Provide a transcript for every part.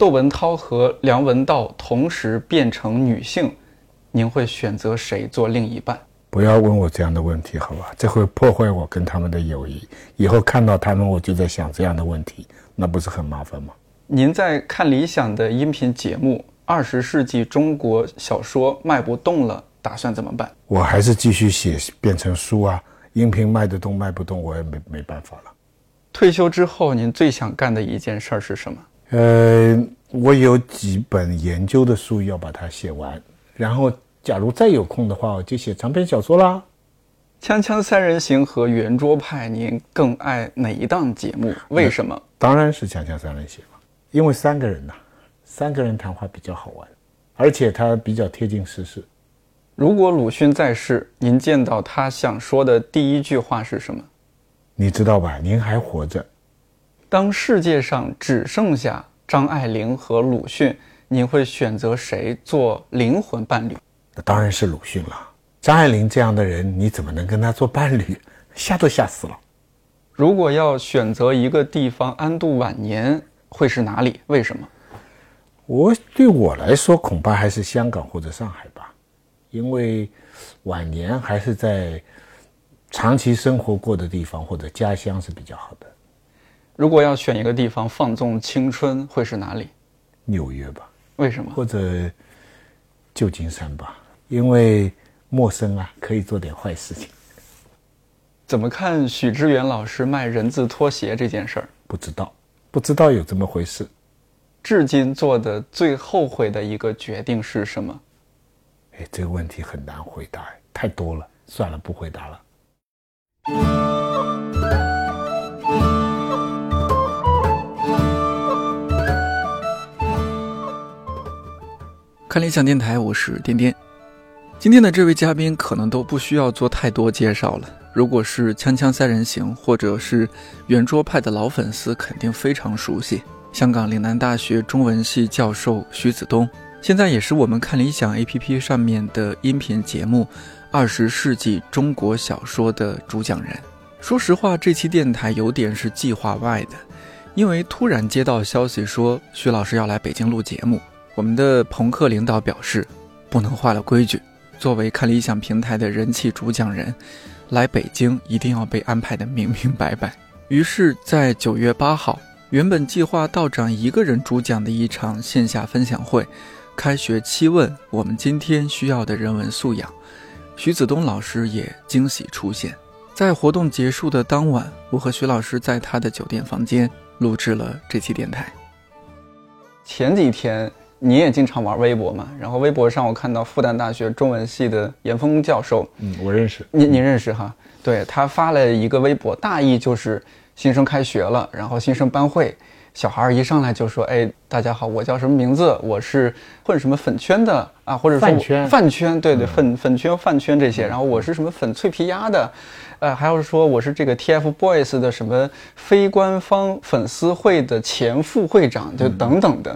窦文涛和梁文道同时变成女性，您会选择谁做另一半？不要问我这样的问题，好吧？这会破坏我跟他们的友谊。以后看到他们，我就在想这样的问题，那不是很麻烦吗？您在看理想的音频节目《二十世纪中国小说卖不动了》，打算怎么办？我还是继续写，变成书啊。音频卖得动卖不动，我也没没办法了。退休之后，您最想干的一件事儿是什么？呃，我有几本研究的书要把它写完，然后假如再有空的话，我就写长篇小说啦。锵锵三人行和圆桌派，您更爱哪一档节目？为什么？当然是锵锵三人行了，因为三个人呐，三个人谈话比较好玩，而且它比较贴近时事。如果鲁迅在世，您见到他想说的第一句话是什么？你知道吧？您还活着。当世界上只剩下张爱玲和鲁迅，您会选择谁做灵魂伴侣？那当然是鲁迅了。张爱玲这样的人，你怎么能跟她做伴侣？吓都吓死了。如果要选择一个地方安度晚年，会是哪里？为什么？我对我来说，恐怕还是香港或者上海吧，因为晚年还是在长期生活过的地方或者家乡是比较好的。如果要选一个地方放纵青春，会是哪里？纽约吧。为什么？或者旧金山吧，因为陌生啊，可以做点坏事情。怎么看许知远老师卖人字拖鞋这件事儿？不知道，不知道有这么回事。至今做的最后悔的一个决定是什么？哎，这个问题很难回答，太多了，算了，不回答了。看理想电台，我是颠颠。今天的这位嘉宾可能都不需要做太多介绍了。如果是《锵锵三人行》或者是圆桌派的老粉丝，肯定非常熟悉。香港岭南大学中文系教授徐子东，现在也是我们看理想 APP 上面的音频节目《二十世纪中国小说》的主讲人。说实话，这期电台有点是计划外的，因为突然接到消息说徐老师要来北京录节目。我们的朋克领导表示，不能坏了规矩。作为看理想平台的人气主讲人，来北京一定要被安排的明明白白。于是，在九月八号，原本计划道长一个人主讲的一场线下分享会——开学七问，我们今天需要的人文素养，徐子东老师也惊喜出现。在活动结束的当晚，我和徐老师在他的酒店房间录制了这期电台。前几天。你也经常玩微博嘛？然后微博上我看到复旦大学中文系的严峰教授，嗯，我认识你，你认识哈？对他发了一个微博，大意就是新生开学了，然后新生班会，小孩一上来就说：“哎，大家好，我叫什么名字？我是混什么粉圈的啊？或者说饭圈，饭圈，对对，粉粉圈、饭圈这些。然后我是什么粉脆皮鸭的，呃，还有说我是这个 TFBOYS 的什么非官方粉丝会的前副会长，就等等的。”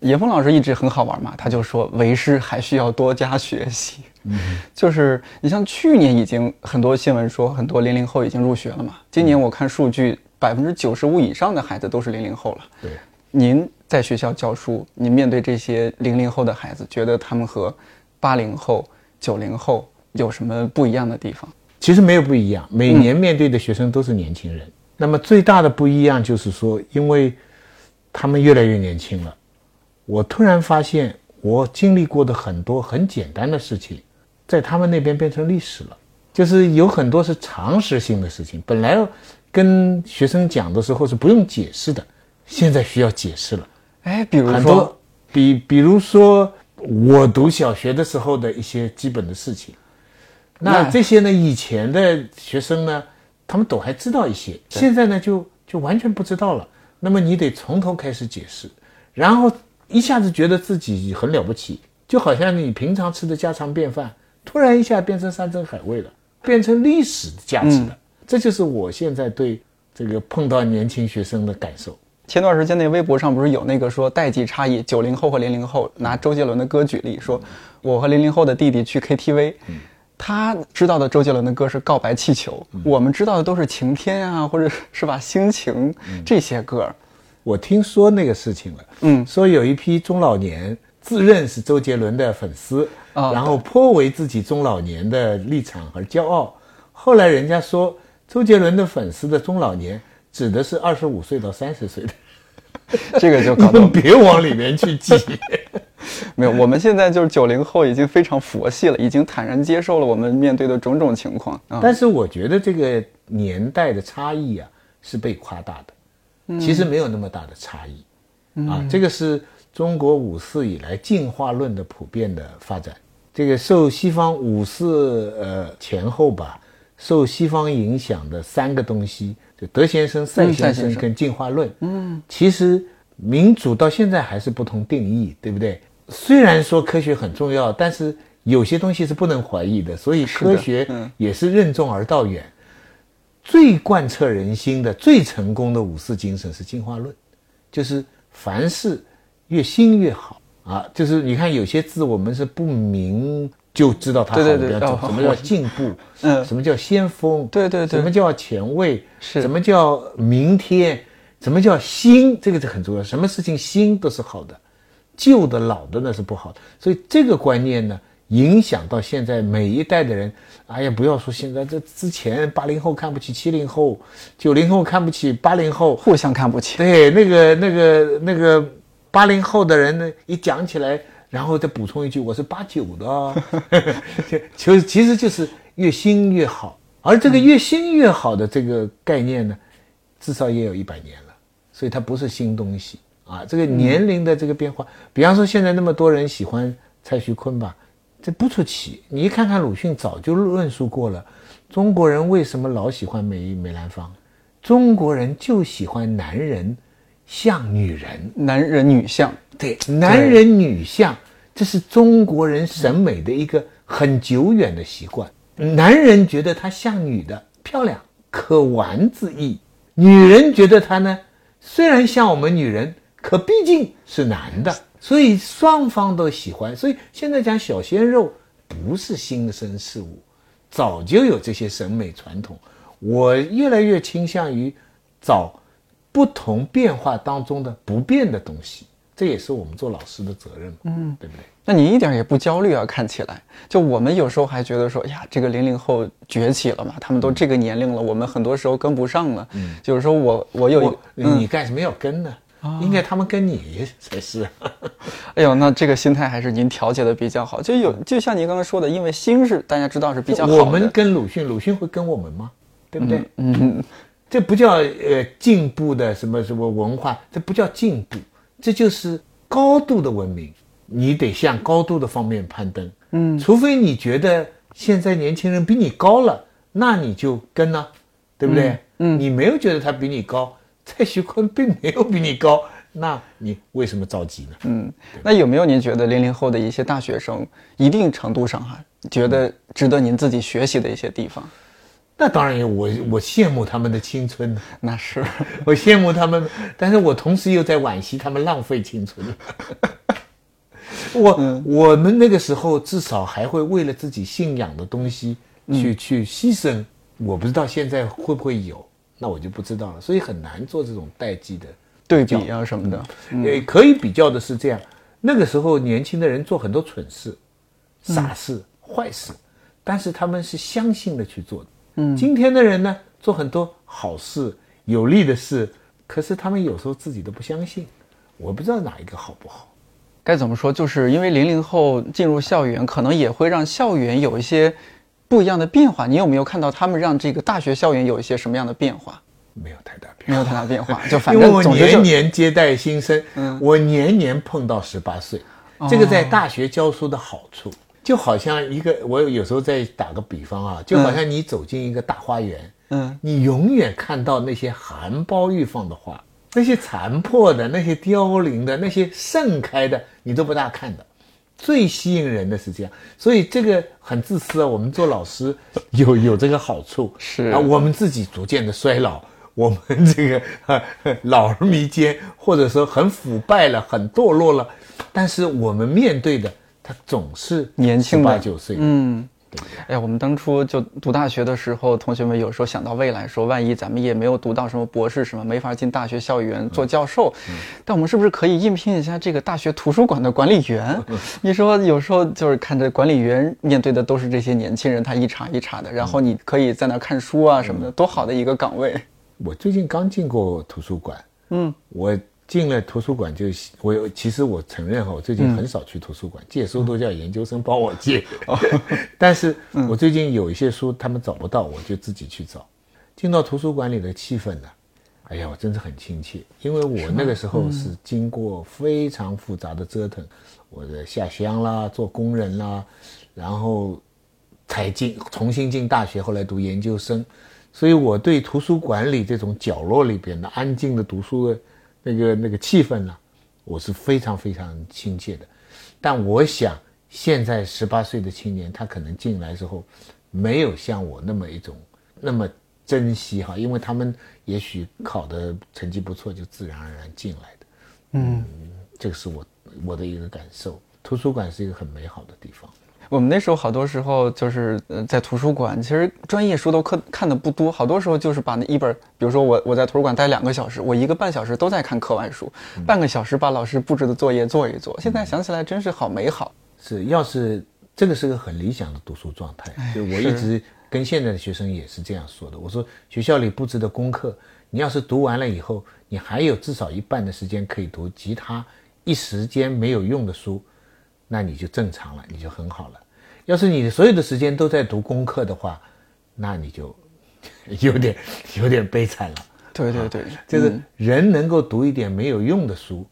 严峰老师一直很好玩嘛，他就说为师还需要多加学习。嗯，就是你像去年已经很多新闻说很多零零后已经入学了嘛，今年我看数据百分之九十五以上的孩子都是零零后了。对，您在学校教书，您面对这些零零后的孩子，觉得他们和八零后、九零后有什么不一样的地方？其实没有不一样，每年面对的学生都是年轻人。那么最大的不一样就是说，因为他们越来越年轻了。我突然发现，我经历过的很多很简单的事情，在他们那边变成历史了。就是有很多是常识性的事情，本来跟学生讲的时候是不用解释的，现在需要解释了。哎，比如说，比比如说我读小学的时候的一些基本的事情，那这些呢，以前的学生呢，他们都还知道一些，现在呢，就就完全不知道了。那么你得从头开始解释，然后。一下子觉得自己很了不起，就好像你平常吃的家常便饭，突然一下变成山珍海味了，变成历史的价值了。这就是我现在对这个碰到年轻学生的感受。前段时间那微博上不是有那个说代际差异，九零后和零零后拿周杰伦的歌举例，说我和零零后的弟弟去 KTV，他知道的周杰伦的歌是《告白气球》，我们知道的都是晴天啊，或者是吧心情这些歌。我听说那个事情了，嗯说有一批中老年自认是周杰伦的粉丝，啊然后颇为自己中老年的立场而骄傲。后来人家说，周杰伦的粉丝的中老年指的是二十五岁到三十岁的，这个就搞 得别往里面去挤。没有。我们现在就是九零后，已经非常佛系了，已经坦然接受了我们面对的种种情况啊。但是我觉得这个年代的差异啊是被夸大的，其实没有那么大的差异，啊，这个是中国五四以来进化论的普遍的发展。这个受西方五四呃前后吧，受西方影响的三个东西，就德先生、赛先生跟进化论。嗯，其实民主到现在还是不同定义，对不对？虽然说科学很重要，但是有些东西是不能怀疑的，所以科学嗯也是任重而道远。最贯彻人心的、最成功的五四精神是进化论，就是凡事越新越好啊。就是你看有些字我们是不明就知道它好，对对对什么叫进步，嗯什么叫先锋，对对对什么叫前卫，是什么叫明天，什么叫新，这个是很重要。什么事情新都是好的，旧的老的那是不好的。所以这个观念呢，影响到现在每一代的人。哎呀，不要说现在这之前八零后看不起七零后，九零后看不起八零后，互相看不起。对，那个那个那个八零后的人呢，一讲起来，然后再补充一句，我是八九的 就其实就是越新越好。而这个越新越好的这个概念呢，至少也有一百年了，所以它不是新东西啊。这个年龄的这个变化，比方说现在那么多人喜欢蔡徐坤吧，这不出奇。你一看看鲁迅早就论述过了，中国人为什么老喜欢梅梅兰芳？中国人就喜欢男人像女人，男人女相，对，男人女相，这是中国人审美的一个很久远的习惯。男人觉得她像女的，漂亮，可玩之意；女人觉得她呢，虽然像我们女人，可毕竟是男的，所以双方都喜欢。所以现在讲小鲜肉不是新生事物，早就有这些审美传统。我越来越倾向于找不同变化当中的不变的东西，这也是我们做老师的责任，嗯，对不对？那你一点也不焦虑啊？看起来，就我们有时候还觉得说，呀，这个零零后崛起了嘛，他们都这个年龄了，我们很多时候跟不上了。嗯，就是说我我有你干什么要跟呢？应该他们跟你才是。哎呦，那这个心态还是您调节的比较好。就有就像您刚刚说的，因为心是大家知道是比较好的。我们跟鲁迅，鲁迅会跟我们吗？对不对？嗯，这不叫呃进步的什么什么文化，这不叫进步，这就是高度的文明。你得向高度的方面攀登。嗯，除非你觉得现在年轻人比你高了，那你就跟呢、对不对？嗯，你没有觉得他比你高，蔡徐坤并没有比你高，那你为什么着急呢？嗯，那有没有您觉得零零后的一些大学生，一定程度上哈、觉得值得您自己学习的一些地方？那当然有，我我羡慕他们的青春呢。那是，我羡慕他们，但是我同时又在惋惜他们浪费青春。我、我们那个时候至少还会为了自己信仰的东西去、去牺牲，我不知道现在会不会有，那我就不知道了，所以很难做这种代际的。对比啊什么的。也，可以比较的是这样，那个时候年轻的人做很多蠢事、傻事、坏事，但是他们是相信的去做的。嗯，今天的人呢，做很多好事、有利的事，可是他们有时候自己都不相信。我不知道哪一个好不好。该怎么说？就是因为零零后进入校园，可能也会让校园有一些不一样的变化。你有没有看到他们让这个大学校园有一些什么样的变化？没有太大变化没有太大变化，就反正总之就年年接待新生，嗯我年年碰到十八岁，这个在大学教书的好处，就好像一个我有时候在打个比方啊，就好像你走进一个大花园，嗯，你永远看到那些含苞欲放的花，那些残破的、那些凋零的、那些盛开的，你都不大看的。最吸引人的是这样，所以这个很自私啊。我们做老师 有有这个好处，是啊，我们自己逐渐的衰老，我们 这个啊老而弥坚，或者说很腐败了、很堕落了，但是我们面对的他总是年轻的八九岁，嗯？哎呀，我们当初就读大学的时候，同学们有时候想到未来，说万一咱们也没有读到什么博士什么，没法进大学校园做教授，但我们是不是可以应聘一下这个大学图书馆的管理员？你说有时候就是看着管理员面对的都是这些年轻人，他一茬一茬的，然后你可以在那看书啊什么的，多好的一个岗位。我最近刚进过图书馆，嗯，我。进了图书馆就我其实我承认哈，我最近很少去图书馆借书，都叫研究生帮我借。但是我最近有一些书他们找不到，我就自己去找。进到图书馆里的气氛呢，哎呀，我真是很亲切，因为我那个时候是经过非常复杂的折腾，我的下乡啦，做工人啦，然后才进重新进大学，后来读研究生，所以我对图书馆里这种角落里边的安静的读书的。那个那个气氛呢，我是非常非常亲切的，但我想现在十八岁的青年，他可能进来之后，没有像我那么一种那么珍惜哈，因为他们也许考的成绩不错，就自然而然进来的。嗯，这个是我我的一个感受。图书馆是一个很美好的地方。我们那时候好多时候就是呃在图书馆，其实专业书都看看的不多，好多时候就是把那一本，比如说我我在图书馆待两个小时，我一个半小时都在看课外书，半个小时把老师布置的作业做一做。现在想起来真是好美好。是，要是这个是个很理想的读书状态，就我一直跟现在的学生也是这样说的。我说学校里布置的功课，你要是读完了以后，你还有至少一半的时间可以读其他一时间没有用的书。那你就正常了，你就很好了。要是你所有的时间都在读功课的话，那你就 有点有点悲惨了。对对对，就是人能够读一点没有用的书，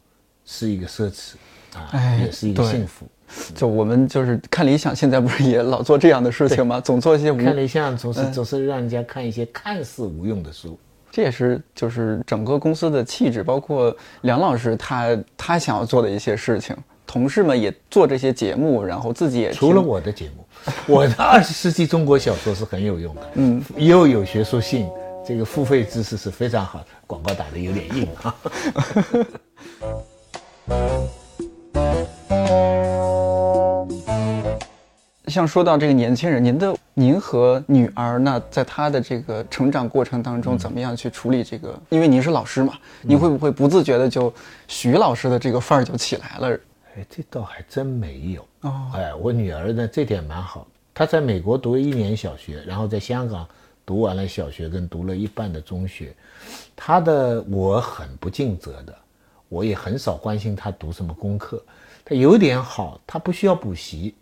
是一个奢侈啊，也是一个幸福。就我们就是看理想，现在不是也老做这样的事情吗？总做一些看理想，总是总是让人家看一些看似无用的书。这也是就是整个公司的气质，包括梁老师他他想要做的一些事情。同事们也做这些节目，然后自己也除了我的节目，我的二十世纪中国小说是很有用的，嗯，又有学术性，这个付费知识是非常好的，广告打的有点硬啊。像说到这个年轻人，您的您和女儿，那在她的这个成长过程当中，怎么样去处理这个？因为您是老师嘛，您会不会不自觉的就徐老师的这个范儿就起来了？哎，这倒还真没有哦。哎，我女儿呢，这点蛮好。她在美国读了一年小学，然后在香港读完了小学，跟读了一半的中学。她的我很不尽责的，我也很少关心她读什么功课。她有点好，她不需要补习。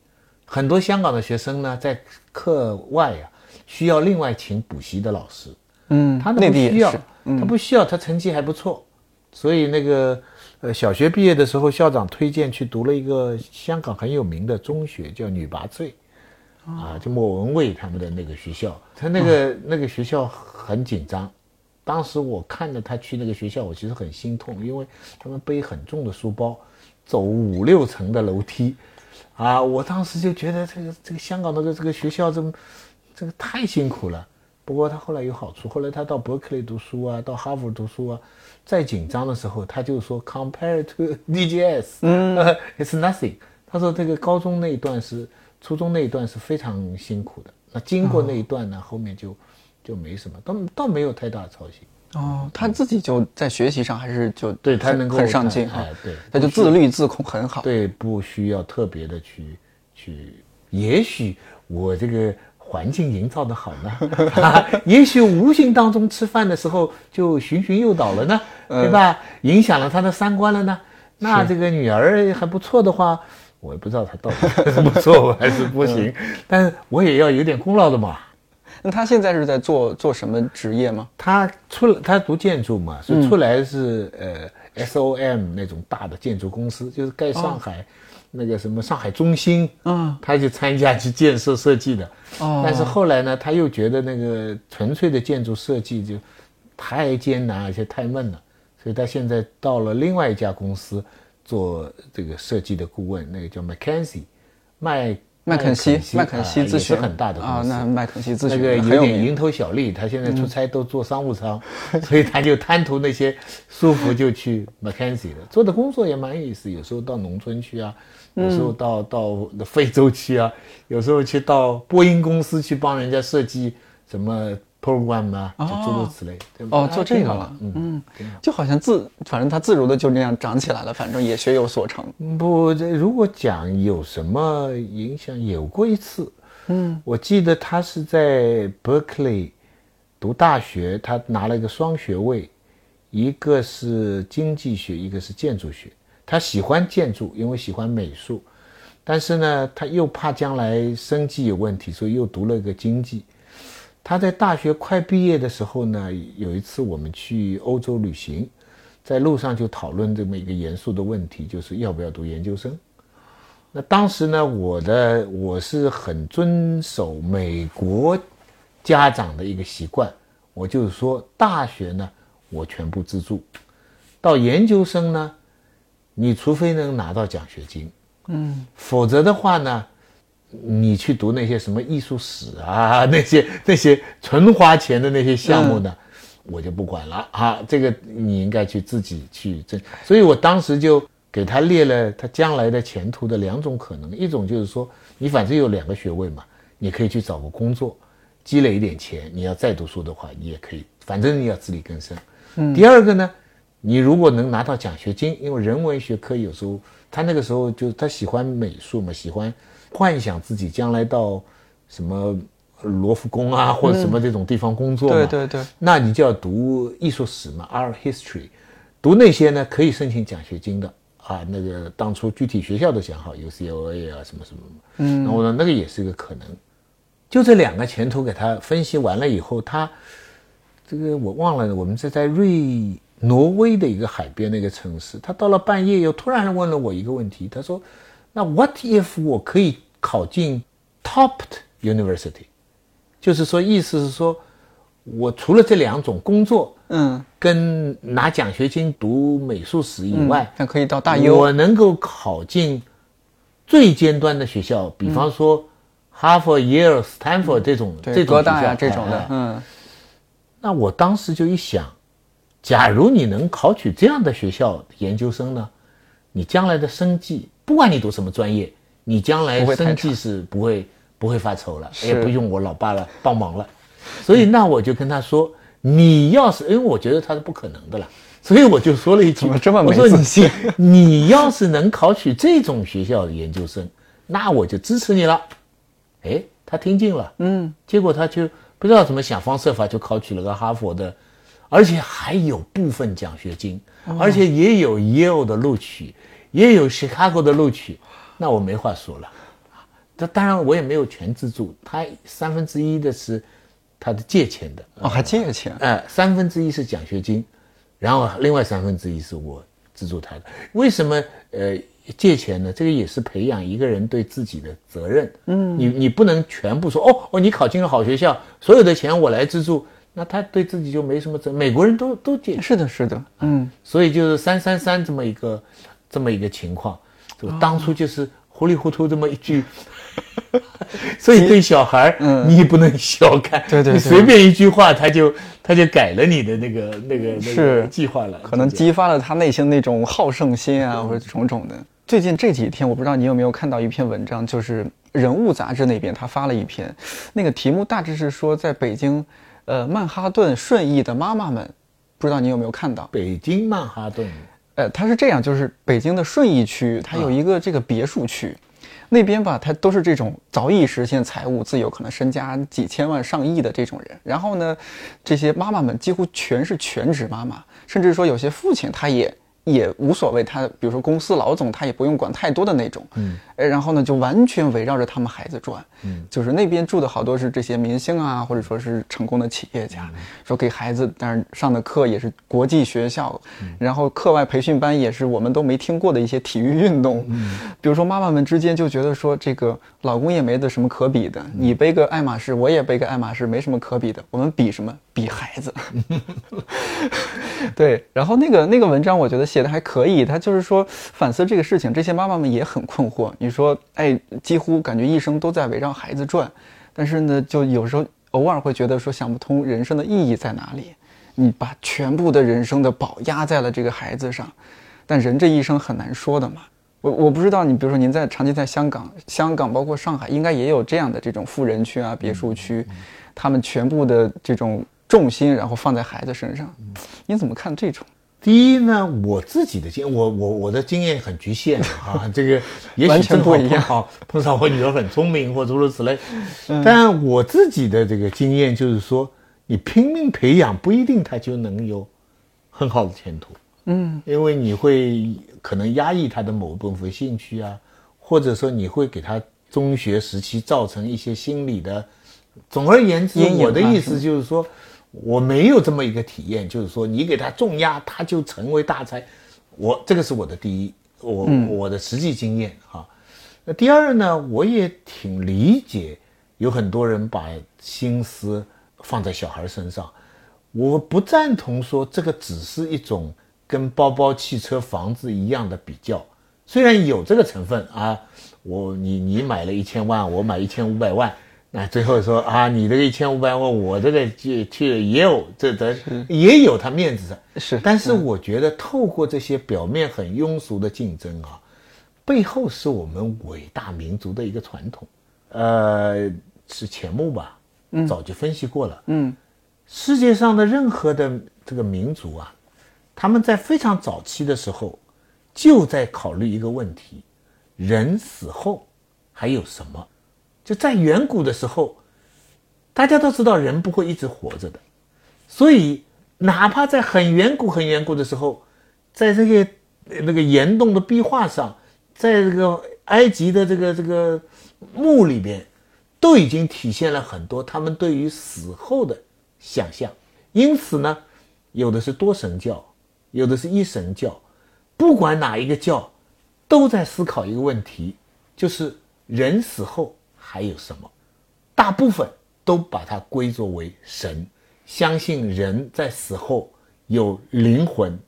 很多香港的学生呢，在课外呀需要另外请补习的老师。嗯，他不需要，他不需要，他成绩还不错，所以那个。呃，小学毕业的时候，校长推荐去读了一个香港很有名的中学，叫女拔萃，啊，就莫文蔚他们的那个学校。他那个那个学校很紧张，当时我看着他去那个学校，我其实很心痛，因为他们背很重的书包，走五六层的楼梯，啊，我当时就觉得这个这个香港的这个学校这么这个太辛苦了。不过他后来有好处，后来他到伯克利读书啊，到哈佛读书啊。再紧张的时候，他就说 “compare to DGS”，嗯，it's nothing。他说这个高中那一段是，初中那一段是非常辛苦的。那经过那一段呢，后面就就没什么，倒倒没有太大操心。哦，他自己就在学习上还是就对他能够很上进啊，对，他就自律自控很好。对，不需要特别的去去，也许我这个。环境营造的好呢，也许无形当中吃饭的时候就循循诱导了呢，对吧？影响了他的三观了呢。那这个女儿还不错的话，我也不知道她到底是不错还是不行，但是我也要有点功劳的嘛。那她现在是在做做什么职业吗？她出来，他读建筑嘛，所以出来是呃 SOM 那种大的建筑公司，就是盖上海。那个什么上海中心，嗯，他就参加去建设设计的，哦，但是后来呢，他又觉得那个纯粹的建筑设计就太艰难而且太闷了，所以他现在到了另外一家公司做这个设计的顾问，那个叫 McKenzie，麦麦肯锡，麦肯锡咨询是很大的啊。那麦肯锡咨询那个有点蝇头小利，他现在出差都坐商务舱，所以他就贪图那些舒服，就去麦肯锡了。做的工作也蛮有意思，有时候到农村去啊，有时候到到非洲去啊，有时候去到波音公司去帮人家设计什么。Program 啊，就诸如此类。哦，做这个了，嗯，就好像自，反正他自如的就那样长起来了，反正也学有所成。不，这如果讲有什么影响，有过一次，嗯，我记得他是在 Berkeley 读大学，他拿了一个双学位，一个是经济学，一个是建筑学。他喜欢建筑，因为喜欢美术，但是呢，他又怕将来生计有问题，所以又读了个经济。他在大学快毕业的时候呢，有一次我们去欧洲旅行，在路上就讨论这么一个严肃的问题，就是要不要读研究生。那当时呢，我的我是很遵守美国家长的一个习惯，我就是说，大学呢我全部资助，到研究生呢，你除非能拿到奖学金，嗯，否则的话呢。你去读那些什么艺术史啊，那些 那些纯花钱的那些项目呢，我就不管了啊。这个你应该去自己去挣。所以我当时就给他列了他将来的前途的两种可能，一种就是说，你反正有两个学位嘛，你可以去找个工作，积累一点钱。你要再读书的话，你也可以，反正你要自力更生。嗯。第二个呢，你如果能拿到奖学金，因为人文学科有时候他那个时候就他喜欢美术嘛，喜欢。幻想自己将来到什么罗浮宫啊，或者什么这种地方工作嘛？对对对。那你就要读艺术史嘛，art history，读那些呢可以申请奖学金的啊。那个当初具体学校都想好，UCLA 啊什么什么。嗯。那我说那个也是一个可能。就这两个前途给他分析完了以后，他这个我忘了，我们是在瑞挪威的一个海边的一个城市。他到了半夜又突然问了我一个问题，他说：“那 What if 我可以？”考进 topped university，就是说，意思是说，我除了这两种工作，嗯，跟拿奖学金读美术史以外，那可以到大优，我能够考进最尖端的学校，比方说哈佛、耶鲁、斯坦福这种这种学校。这种的，嗯，那我当时就一想，假如你能考取这样的学校研究生呢，你将来的生计，不管你读什么专业。你将来生计是不会不会发愁了，也不用我老爸了帮忙了，所以那我就跟他说，你要是因为我觉得他是不可能的了，所以我就说了一句，怎么这么没自信？你要是能考取这种学校的研究生，那我就支持你了。哎，他听进了，嗯，结果他就不知道怎么想方设法就考取了个哈佛的，而且还有部分奖学金，而且也有 Yale 的录取，也有 Chicago 的录取。那我没话说了，啊，这当然我也没有全资助，他三分之一的是他的借钱的哦，还借钱？哎，三分之一是奖学金，然后另外三分之一是我资助他的。为什么呃借钱呢？这个也是培养一个人对自己的责任。嗯，你你不能全部说哦哦，你考进了好学校，所有的钱我来资助，那他对自己就没什么责。美国人都都借，是的，是的，嗯，所以就是三三三这么一个这么一个情况。就当初就是糊里糊涂这么一句，所以对小孩儿，你也不能小看，对对，你随便一句话，他就他就改了你的那个那个那个计划了，可能激发了他内心那种好胜心啊，或者种种的。最近这几天，我不知道你有没有看到一篇文章，就是《人物》杂志那边他发了一篇，那个题目大致是说，在北京，呃，曼哈顿顺义的妈妈们，不知道你有没有看到？北京曼哈顿。呃，它是这样，就是北京的顺义区，它有一个这个别墅区，那边吧，它都是这种早已实现财务自由，可能身家几千万、上亿的这种人。然后呢，这些妈妈们几乎全是全职妈妈，甚至说有些父亲他也。也无所谓，他比如说公司老总，他也不用管太多的那种，嗯，然后呢，就完全围绕着他们孩子转，嗯，就是那边住的好多是这些明星啊，或者说是成功的企业家，说给孩子，但是上的课也是国际学校，嗯。然后课外培训班也是我们都没听过的一些体育运动，嗯，比如说妈妈们之间就觉得说这个老公也没得什么可比的，你背个爱马仕，我也背个爱马仕，没什么可比的，我们比什么？比孩子。对，然后那个那个文章我觉得写的还可以，他就是说反思这个事情，这些妈妈们也很困惑。你说，哎，几乎感觉一生都在围绕孩子转，但是呢，就有时候偶尔会觉得说想不通人生的意义在哪里。你把全部的人生的宝压在了这个孩子上，但人这一生很难说的嘛。我我不知道，你比如说您在长期在香港，香港包括上海，应该也有这样的这种富人区啊、别墅区，他们全部的这种重心然后放在孩子身上，你怎么看这种？第一呢，我自己的经我我我的经验很局限啊，这个也完许不一样好碰好碰上我女儿很聪明或诸如此类，但我自己的这个经验就是说，你拼命培养不一定他就能有很好的前途。嗯，因为你会可能压抑他的某部分兴趣啊，或者说你会给他中学时期造成一些心理的。总而言之，我的意思就是说，我没有这么一个体验，就是说你给他重压，他就成为大才。我这个是我的第一，我、嗯我的实际经验哈。那第二呢，我也挺理解，有很多人把心思放在小孩身上。我不赞同说这个只是一种跟包包、汽车、房子一样的比较，虽然有这个成分啊，我你你买了一千万，我买一千五百万，那最后说啊，你这个一千五百万，我这个去去也有这的也有他面子上，是但是我觉得透过这些表面很庸俗的竞争啊，背后是我们伟大民族的一个传统，呃，是钱穆吧，早就分析过了，嗯。世界上的任何的这个民族啊，他们在非常早期的时候，就在考虑一个问题：人死后还有什么？就在远古的时候，大家都知道人不会一直活着的，所以哪怕在很远古、很远古的时候，在这个那个岩洞的壁画上，在这个埃及的这个这个墓里边，都已经体现了很多他们对于死后的想象。因此呢，有的是多神教，有的是一神教，不管哪一个教，都在思考一个问题，就是人死后还有什么？大部分都把它归作为神，相信人在死后有灵魂。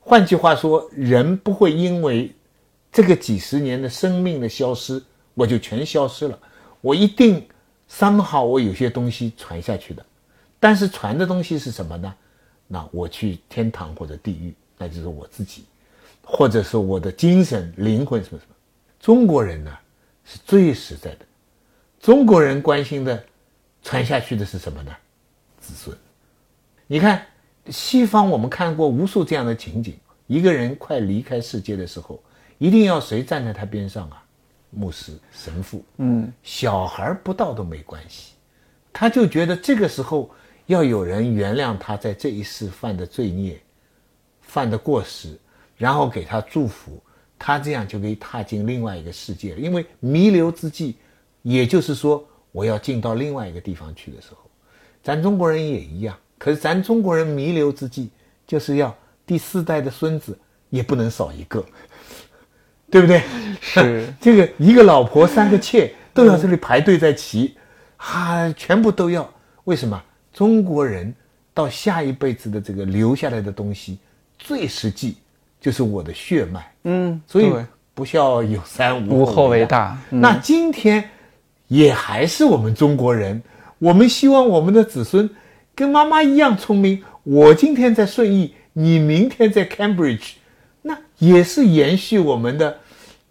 换句话说，人不会因为这个几十年的生命的消失，我就全消失了。我一定 somehow 我有些东西传下去的，但是传的东西是什么呢？那我去天堂或者地狱，那就是我自己，或者是我的精神灵魂什么什么。中国人呢是最实在的，中国人关心的传下去的是什么呢？子孙。你看西方，我们看过无数这样的情景：一个人快离开世界的时候，一定要谁站在他边上啊？牧师、神父。嗯，小孩不到都没关系，他就觉得这个时候要有人原谅他在这一世犯的罪孽、犯的过失，然后给他祝福，他这样就可以踏进另外一个世界了。因为弥留之际，也就是说我要进到另外一个地方去的时候，咱中国人也一样。可是咱中国人弥留之际，就是要第四代的孙子也不能少一个，对不对？是 这个一个老婆三个妾都要这里排队在骑，啊，全部都要。为什么？中国人到下一辈子的这个留下来的东西，最实际就是我的血脉。嗯，所以不孝有三，无后为为大。嗯那今天也还是我们中国人，我们希望我们的子孙跟妈妈一样聪明。我今天在顺义，你明天在 Cambridge，那也是延续我们的，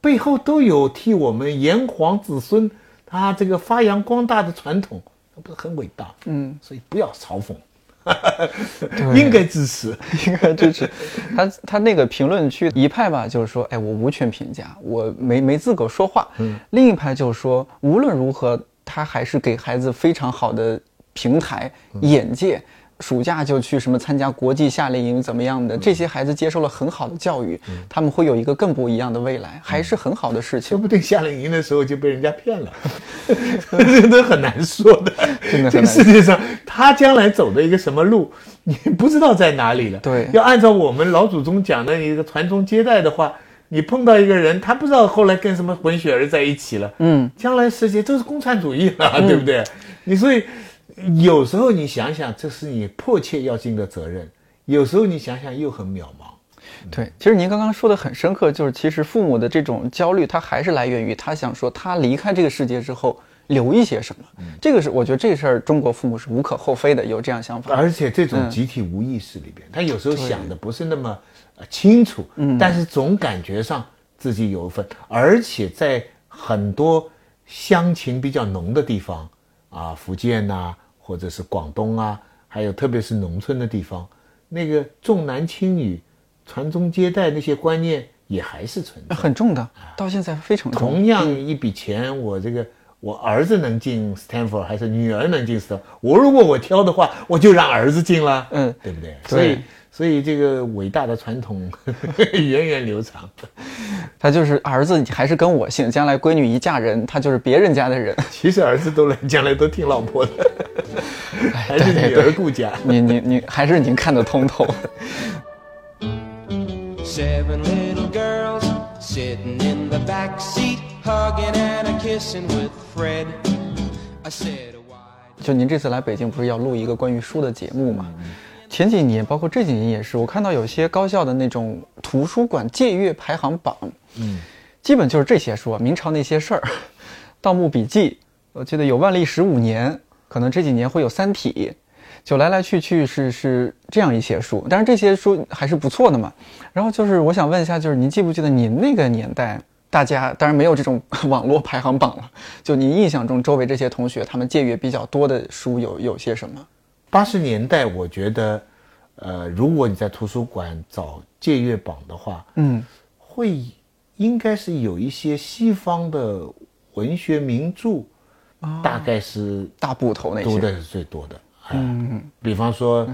背后都有替我们炎黄子孙他这个发扬光大的传统，那不是很伟大？嗯，所以不要嘲讽，应该支持。应该支持他。他那个评论区一派吧，就是说，哎，我无权评价，我没没资格说话。嗯另一派就是说，无论如何，他还是给孩子非常好的平台、眼界。暑假就去什么参加国际夏令营，怎么样的？这些孩子接受了很好的教育，他们会有一个更不一样的未来，还是很好的事情说。不定夏令营的时候就被人家骗了，这都很难说的。这个世界上，他将来走的一个什么路，你不知道在哪里了。对要按照我们老祖宗讲的一个传宗接代的话，你碰到一个人，他不知道后来跟什么混血儿在一起了，嗯，将来世界都是共产主义了，对不对？你所以有时候你想想，这是你迫切要尽的责任；有时候你想想，又很渺茫。对，其实您刚刚说的很深刻，就是其实父母的这种焦虑，他还是来源于他想说，他离开这个世界之后留一些什么。这个是我觉得这事儿中国父母是无可厚非的，有这样想法。而且这种集体无意识里边，他有时候想的不是那么清楚，但是总感觉上自己有一份，而且在很多乡情比较浓的地方啊，福建呐，或者是广东啊，还有特别是农村的地方，那个重男轻女。传宗接代那些观念也还是存在，很重的，到现在非常重。同样一笔钱，我这个我儿子能进 Stanford 还是女儿能进 Stanford？我如果我挑的话，我就让儿子进了，嗯，对不对？所以，所以这个伟大的传统 源远流长。他就是儿子还是跟我姓，将来闺女一嫁人，他就是别人家的人。其实儿子都来，将来都听老婆的，还是女儿顾家。你你你，还是您看得通透。Seven little girls sitting in the back seat, hugging and a kissing with Fred. I said, 就您这次来北京，不是要录一个关于书的节目吗？前几年，包括这几年也是，我看到有些高校的那种图书馆借阅排行榜，嗯，基本就是这些书，明朝那些事儿，《盗墓笔记》，我记得有《万历十五年》，可能这几年会有《三体》。就来来去去是是这样一些书，但是这些书还是不错的嘛。然后就是我想问一下，就是您记不记得您那个年代，大家当然没有这种 网络排行榜了。就您印象中，周围这些同学他们借阅比较多的书有有些什么？八十年代，我觉得，呃，如果你在图书馆找借阅榜的话，嗯，会应该是有一些西方的文学名著，大概是大部头那些读的是最多的。嗯，比方说《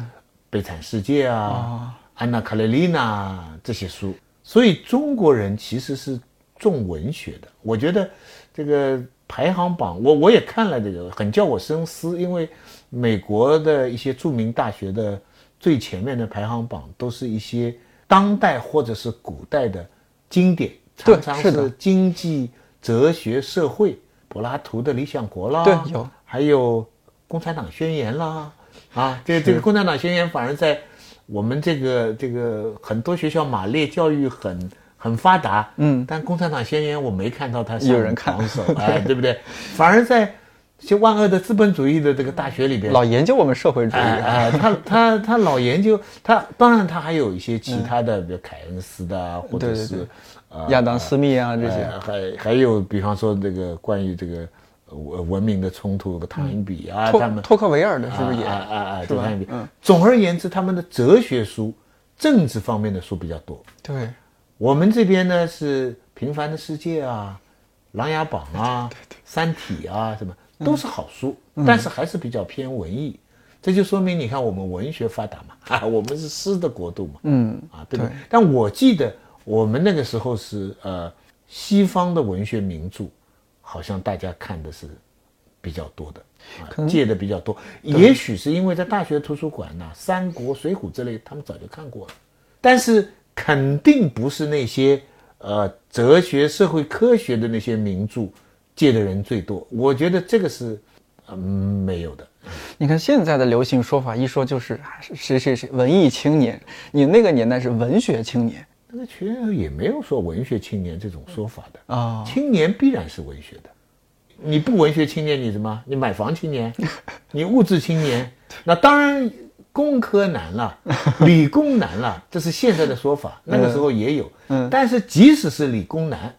悲惨世界》啊，《安娜·卡列尼娜》这些书，所以中国人其实是重文学的。我觉得这个排行榜，我我也看了这个，很叫我深思。因为美国的一些著名大学的最前面的排行榜，都是一些当代或者是古代的经典，常常是经济、哲学、社会，柏拉图的《理想国》啦，对，有，还有。共产党宣言啦，啊，这个这个共产党宣言反而在我们这个这个很多学校马列教育很很发达，嗯，但共产党宣言我没看到他有人看守，哎，对不对？反而在些万恶的资本主义的这个大学里边，老研究我们社会主义，哎，他他他老研究他，当然他还有一些其他的，比如凯恩斯的，或者是亚当斯密啊这些，还还有比方说这个关于这个。文文明的冲突，唐英比啊，他们托克维尔的是不是也？啊啊啊，是吧？嗯。总而言之，他们的哲学书、政治方面的书比较多。对。我们这边呢是《平凡的世界》啊，《琅琊榜》啊，《三体》啊，什么都是好书，但是还是比较偏文艺。这就说明，你看我们文学发达嘛，啊，我们是诗的国度嘛。嗯。啊，对。但我记得我们那个时候是呃，西方的文学名著。好像大家看的是比较多的，啊，借的比较多。也许是因为在大学图书馆呢，《三国》《水浒》之类，他们早就看过了。但是肯定不是那些呃哲学、社会科学的那些名著借的人最多。我觉得这个是嗯没有的。你看现在的流行说法，一说就是谁谁谁文艺青年，你那个年代是文学青年。那个其实也没有说文学青年这种说法的啊，青年必然是文学的，你不文学青年你什么？你买房青年，你物质青年，那当然工科男了，理工男了，这是现在的说法。那个时候也有，嗯，但是即使是理工男，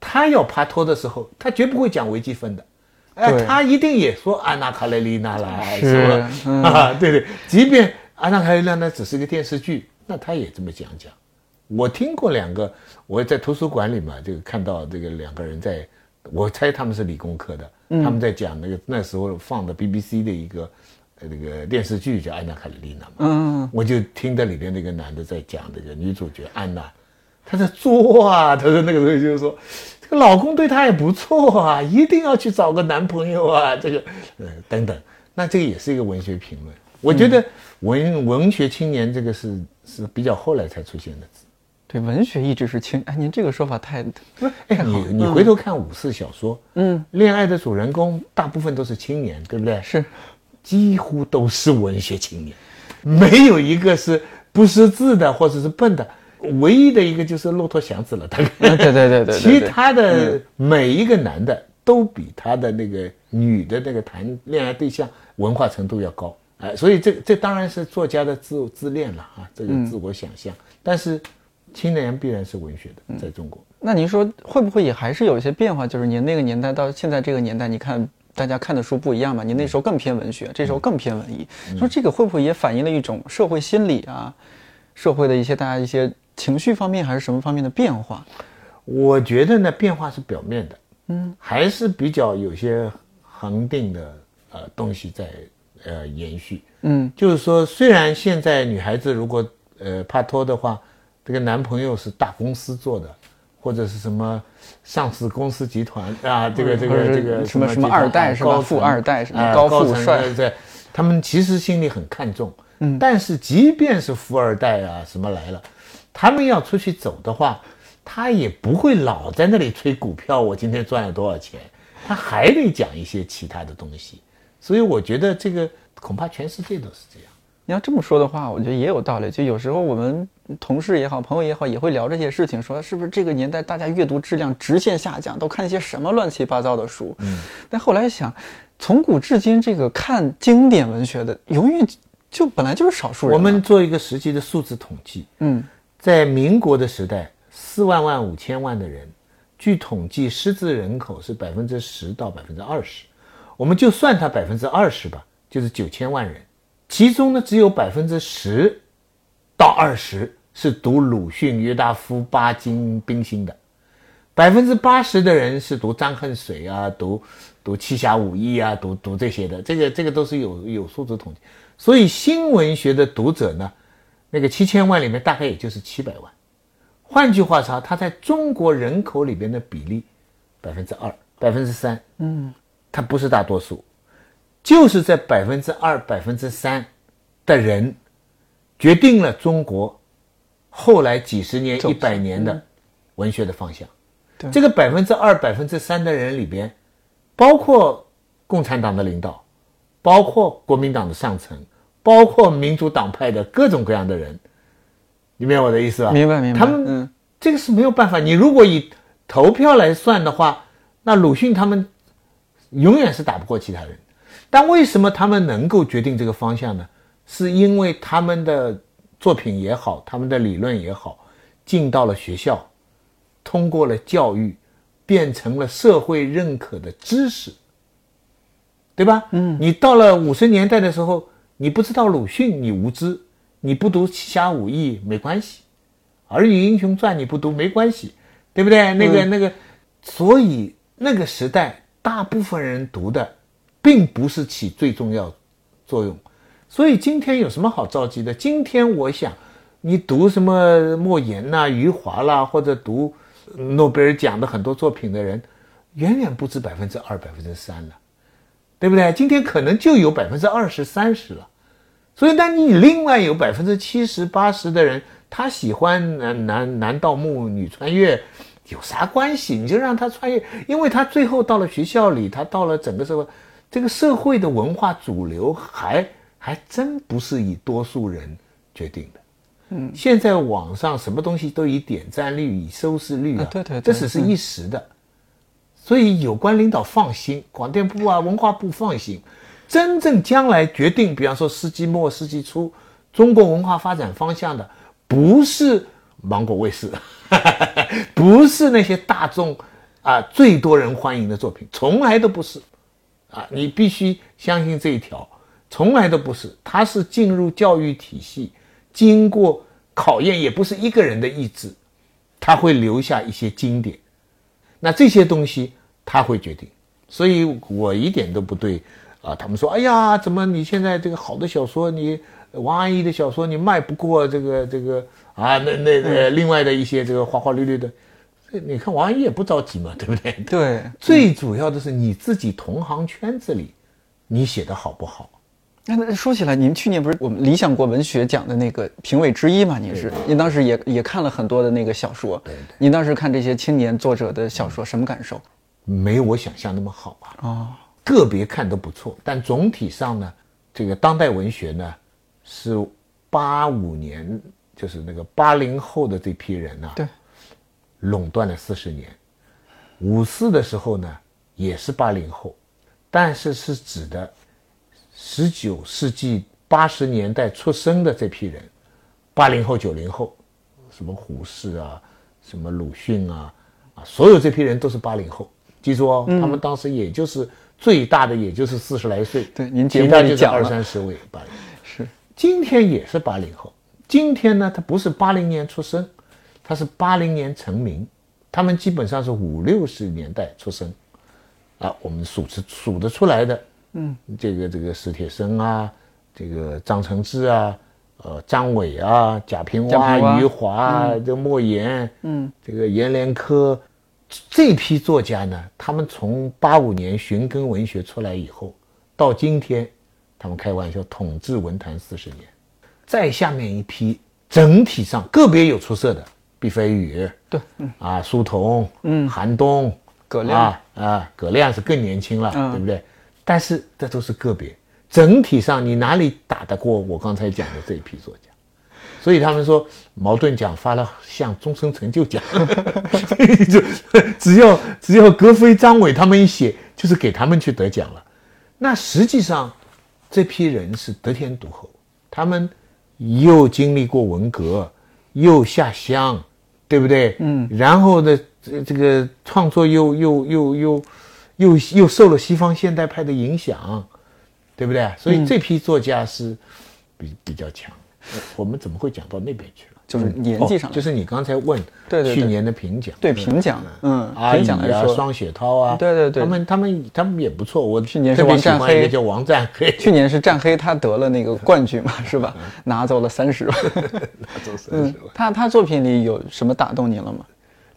他要爬托的时候，他绝不会讲微积分的，哎，他一定也说安娜卡列尼娜来，是吧？啊，对对，即便安娜卡列尼娜只是个电视剧，那他也这么讲讲。我听过两个，我在图书馆里嘛，就看到这个两个人在，我猜他们是理工科的，他们在讲那个那时候放的 BBC 的一个，呃，那个电视剧叫《安娜·卡列尼娜》嘛，嗯，我就听到里边那个男的在讲这个女主角安娜，她在作啊，她说那个时候就是说，这个老公对她也不错啊，一定要去找个男朋友啊，这个，呃，等等，那这个也是一个文学评论，我觉得文文学青年这个是是比较后来才出现的字。对，文学一直是青。哎，您这个说法太不是。哎，你你回头看五四小说，嗯，恋爱的主人公大部分都是青年，对不对？是，几乎都是文学青年，没有一个是不识字的或者是笨的。唯一的一个就是骆驼祥子了，大概。对对对对。其他的每一个男的都比他的那个女的那个谈恋爱对象文化程度要高，哎，所以这这当然是作家的自自恋了啊，这个自我想象。但是青年必然是文学的，在中国。那您说会不会也还是有一些变化？就是您那个年代到现在这个年代，你看大家看的书不一样嘛？你那时候更偏文学，这时候更偏文艺。说这个会不会也反映了一种社会心理啊？社会的一些大家一些情绪方面还是什么方面的变化？我觉得呢，变化是表面的，嗯，还是比较有些恒定的呃东西在呃延续，嗯，就是说虽然现在女孩子如果呃怕脱的话。这个男朋友是大公司做的，或者是什么上市公司集团啊？这个这个这个什么什么二代是吧？富二代什么高富帅？对，他们其实心里很看重。嗯，但是即便是富二代啊什么来了，他们要出去走的话，他也不会老在那里吹股票。我今天赚了多少钱？他还得讲一些其他的东西。所以我觉得这个恐怕全世界都是这样。你要这么说的话，我觉得也有道理。就有时候我们同事也好，朋友也好，也会聊这些事情，说是不是这个年代大家阅读质量直线下降，都看一些什么乱七八糟的书。嗯。但后来想，从古至今，这个看经典文学的，永远就本来就是少数人。我们做一个实际的数字统计。嗯。在民国的时代，四万万五千万的人，据统计，识字人口是百分之十到百分之二十。我们就算它百分之二十吧，就是九千万人。其中呢，只有百分之十到二十是读鲁迅、约大夫、巴金、冰心的，百分之八十的人是读张恨水啊，读读《七侠五义》啊，读读这些的。这个这个都是有有数字统计。所以新文学的读者呢，那个七千万里面大概也就是七百万。换句话说，它在中国人口里边的比例百分之二、百分之三，嗯，它不是大多数。就是在百分之二、百分之三的人，决定了中国后来几十年、一百年的文学的方向。这个百分之二、百分之三的人里边，包括共产党的领导，包括国民党的上层，包括民主党派的各种各样的人。你明白我的意思吧？明白，明白。他们这个是没有办法。你如果以投票来算的话，那鲁迅他们永远是打不过其他人。但为什么他们能够决定这个方向呢？是因为他们的作品也好，他们的理论也好，进到了学校，通过了教育，变成了社会认可的知识，对吧？嗯，你到了五十年代的时候，你不知道鲁迅，你无知；你不读《七侠五义》没关系，《儿女英雄传》你不读没关系，对不对？那个那个，所以那个时代大部分人读的。并不是起最重要作用，所以今天有什么好着急的？今天我想，你读什么莫言呐、余华啦，或者读诺贝尔奖的很多作品的人，远远不止百分之二、百分之三了，对不对？今天可能就有百分之二十三十了。所以，那你另外有百分之七十八十的人，他喜欢男男男盗墓、女穿越，有啥关系？你就让他穿越，因为他最后到了学校里，他到了整个社会。这个社会的文化主流还还真不是以多数人决定的，嗯，现在网上什么东西都以点赞率、以收视率啊，对对，这只是一时的，所以有关领导放心，广电部啊、文化部放心，真正将来决定，比方说世纪末、世纪初中国文化发展方向的，不是芒果卫视，不是那些大众啊最多人欢迎的作品，从来都不是。啊，你必须相信这一条，从来都不是，它是进入教育体系，经过考验，也不是一个人的意志，他会留下一些经典，那这些东西他会决定，所以我一点都不对啊。他们说，哎呀，怎么你现在这个好的小说，你王安忆的小说你卖不过这个这个啊？那那呃，另外的一些这个花花绿绿的。你看王安忆也不着急嘛，对不对？对，最主要的是你自己同行圈子里，你写的好不好？那说起来，您去年不是我们理想国文学奖的那个评委之一嘛？您是，您当时也也看了很多的那个小说。对。您当时看这些青年作者的小说，什么感受？没有我想象那么好啊。哦。个别看都不错，但总体上呢，这个当代文学呢，是八五年，就是那个八零后的这批人呢，对，垄断了四十年。五四的时候呢，也是八零后，但是是指的十九世纪八十年代出生的这批人，八零后、九零后，什么胡适啊，什么鲁迅啊，啊，所有这批人都是八零后。记住哦，他们当时也就是最大的，也就是四十来岁。对，其他就是二三十位八零。是今天也是八零后，今天呢，他不是八零年出生，他是八零年成名，他们基本上是五六十年代出生，啊，我们数是数得出来的，嗯，这个这个史铁生啊，这个张承志啊，呃，张伟啊，贾平凹凹、余华啊，这莫言，嗯，这个阎连科，这批作家呢，他们从八五年寻根文学出来以后，到今天，他们开玩笑统治文坛四十年。再下面一批，整体上个别有出色的，毕飞宇，对，嗯啊，苏童，嗯，韩东，葛亮啊啊，葛亮是更年轻了，嗯对不对？但是这都是个别，整体上你哪里打得过我刚才讲的这一批作家？所以他们说茅盾奖发了像终身成就奖，就只要只要格非张伟他们一写，就是给他们去得奖了。那实际上这批人是得天独厚，他们又经历过文革，又下乡，对不对？嗯。然后呢，这这个创作又又又又又又受了西方现代派的影响，对不对？所以这批作家是比比较强。呃我们怎么会讲到那边去了？就是年纪上就是你刚才问，对对对去年的评奖，对评奖，嗯，评奖来啊，说，双雪涛啊，对对对他们他们他们也不错。我去年是王占黑叫王战黑，去年是战黑，他得了那个冠军嘛，是吧？拿走了三十万。拿走三嗯，他他作品里有什么打动你了吗？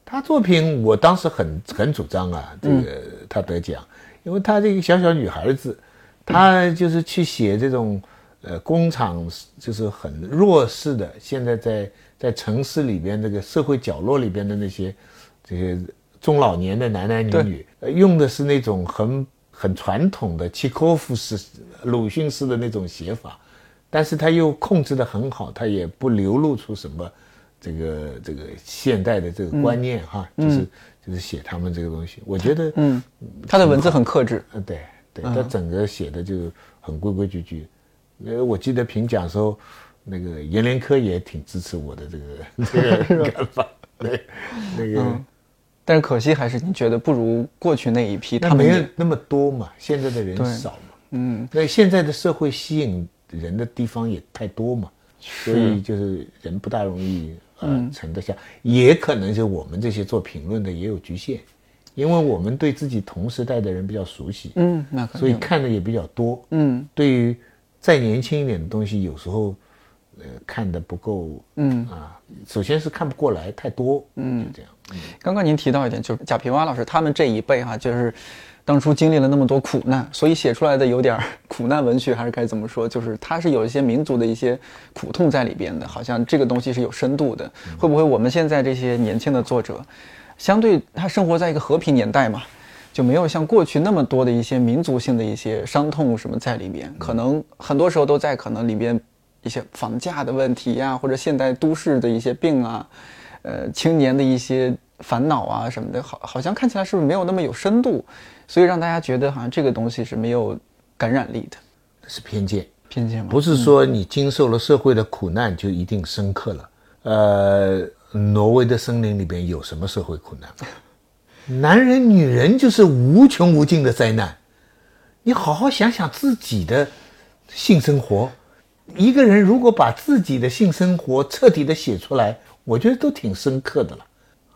他作品我当时很很主张啊，这个他得奖，因为他这个小小女孩子，她就是去写这种呃工厂就是很弱势的，现在在在城市里边这个社会角落里边的那些这些中老年的男男女女，呃用的是那种很很传统的契诃夫式、鲁迅式的那种写法，但是他又控制的很好，他也不流露出什么这个这个现代的这个观念哈，就是就是写他们这个东西，我觉得嗯，他的文字很克制，呃对对，他整个写的就很规规矩矩。呃，我记得评奖的时候，那个阎连科也挺支持我的这个这个看法，对，那个。但是可惜还是你觉得不如过去那一批，他没有那么多嘛，现在的人少嘛，嗯，那现在的社会吸引人的地方也太多嘛，所以就是人不大容易呃沉得下，也可能是我们这些做评论的也有局限，因为我们对自己同时代的人比较熟悉，嗯，那肯定。所以看的也比较多，嗯，对于再年轻一点的东西，有时候呃看的不够，嗯啊，首先是看不过来，太多，嗯，就这样。刚刚您提到一点，就是贾平凹老师他们这一辈哈、就是当初经历了那么多苦难，所以写出来的有点苦难文学，还是该怎么说？就是它是有一些民族的一些苦痛在里边的，好像这个东西是有深度的。会不会我们现在这些年轻的作者，相对他生活在一个和平年代嘛，就没有像过去那么多的一些民族性的一些伤痛什么在里边？可能很多时候都在可能里边一些房价的问题呀、或者现代都市的一些病啊。呃青年的一些烦恼啊什么的，好好像看起来是不是没有那么有深度，所以让大家觉得好像这个东西是没有感染力的是偏见，偏见吗？不是说你经受了社会的苦难就一定深刻了。呃，挪威的森林里边有什么社会苦难吗？男人、女人就是无穷无尽的灾难。你好好想想自己的性生活，一个人如果把自己的性生活彻底的写出来，我觉得都挺深刻的了。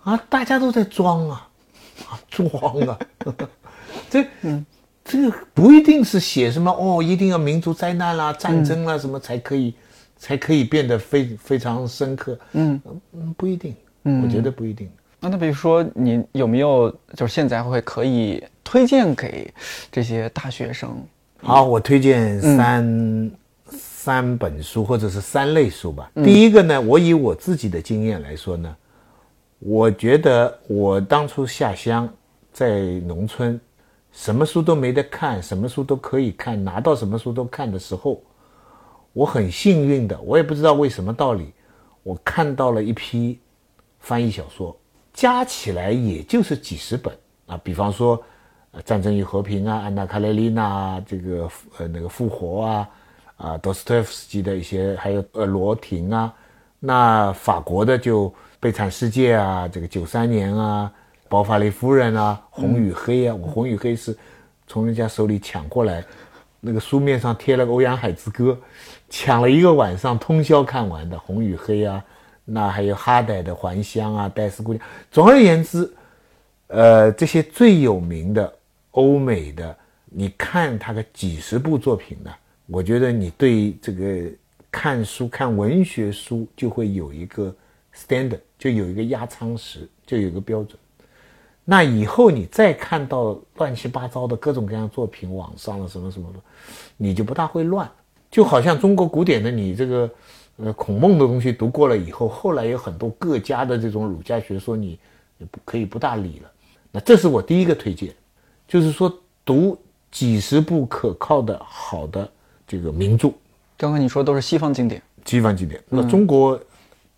啊，大家都在装啊，啊，装啊，这，这个不一定是写什么哦，一定要民族灾难啦、战争啦、什么才可以，才可以变得非非常深刻。嗯嗯，不一定，我觉得不一定。那那比如说，你有没有就是现在会可以推荐给这些大学生？好，我推荐三、三本书或者是三类书吧。第一个呢，我以我自己的经验来说呢，我觉得我当初下乡在农村什么书都没得看，什么书都可以看，拿到什么书都看的时候，我很幸运的，我也不知道为什么道理，我看到了一批翻译小说，加起来也就是几十本。啊，比方说。呃战争与和平啊，安娜·卡列尼娜这个呃那个复活啊，啊，多斯托耶夫斯基的一些，还有呃罗廷啊，那法国的就《悲惨世界》啊，这个九三年啊，《包法利夫人》啊，《红与黑》啊，我《红与黑》是从人家手里抢过来，那个书面上贴了个《欧阳海之歌》，抢了一个晚上通宵看完的《红与黑》啊，那还有哈代的《还乡》啊，《戴斯姑娘》。总而言之，呃，这些最有名的。欧美的，你看他个几十部作品呢？我觉得你对这个看书、看文学书就会有一个 standard，就有一个压舱石，就有一个标准。那以后你再看到乱七八糟的各种各样作品，网上了什么什么的，你就不大会乱。就好像中国古典的你这个呃孔孟的东西读过了以后，后来有很多各家的这种儒家学说，你不可以不大理了。那这是我第一个推荐。就是说，读几十部可靠的好的这个名著。刚刚你说都是西方经典，西方经典。那中国，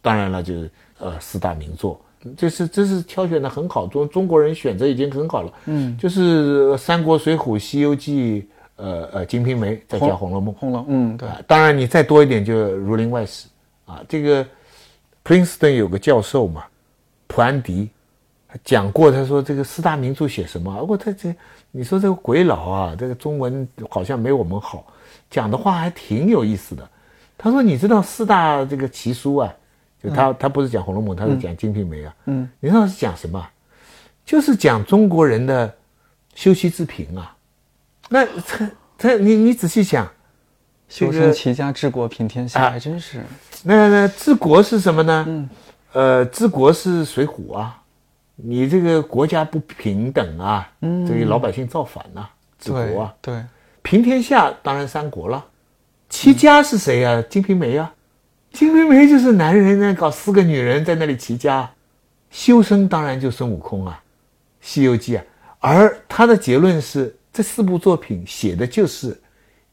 当然了，就是呃四大名作，这是这是挑选的很好，中中国人选择已经很好了。嗯，就是《三国》《水浒》《西游记》，呃呃，《金瓶梅》再加《红楼梦》。红楼，嗯，对。当然你再多一点就《儒林外史》啊。这个，Princeton 有个教授嘛，普安迪。讲过，他说这个四大名著写什么？我他这，你说这个鬼佬啊，这个中文好像没我们好，讲的话还挺有意思的。他说你知道四大这个奇书啊，就他他不是讲《红楼梦》，他是讲《金瓶梅》啊。嗯，你知道是讲什么？就是讲中国人的修妻之平啊。那他他你你仔细想，修身齐家治国平天下，还真是。那那治国是什么呢？嗯，呃，治国是水浒啊。你这个国家不平等啊，嗯，这个老百姓造反呐，治国啊，对，平天下当然三国了，齐家是谁呀？金瓶梅啊，金瓶梅就是男人呢搞四个女人在那里齐家，修身当然就孙悟空啊，西游记啊，而他的结论是这四部作品写的就是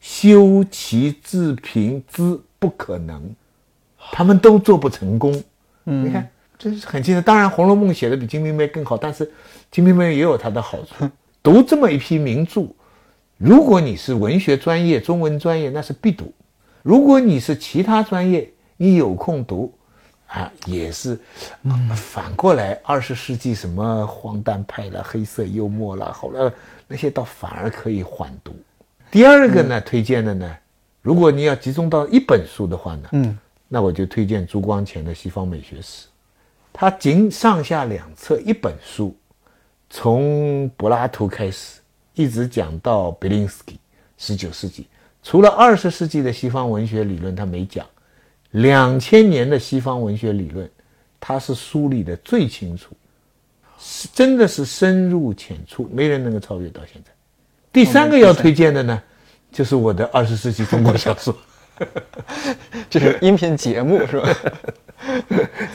修齐治平之不可能，他们都做不成功，嗯，你看。这是很清楚。当然，《红楼梦》写的比《金瓶梅》更好，但是《金瓶梅》也有它的好处。读这么一批名著，如果你是文学专业、中文专业，那是必读；如果你是其他专业，你有空读，啊，也是。反过来，二十世纪什么荒诞派了、黑色幽默了，好了，那些倒反而可以缓读。第二个呢，推荐的呢，如果你要集中到一本书的话呢，嗯，那我就推荐朱光潜的《西方美学史》。他仅上下两册一本书，从柏拉图开始，一直讲到贝林斯基，十九世纪。除了二十世纪的西方文学理论，他没讲。两千年的西方文学理论，他是梳理的最清楚，是真的是深入浅出，没人能够超越到现在。第三个要推荐的呢，就是我的二十世纪中国小说，这是音频节目是吧？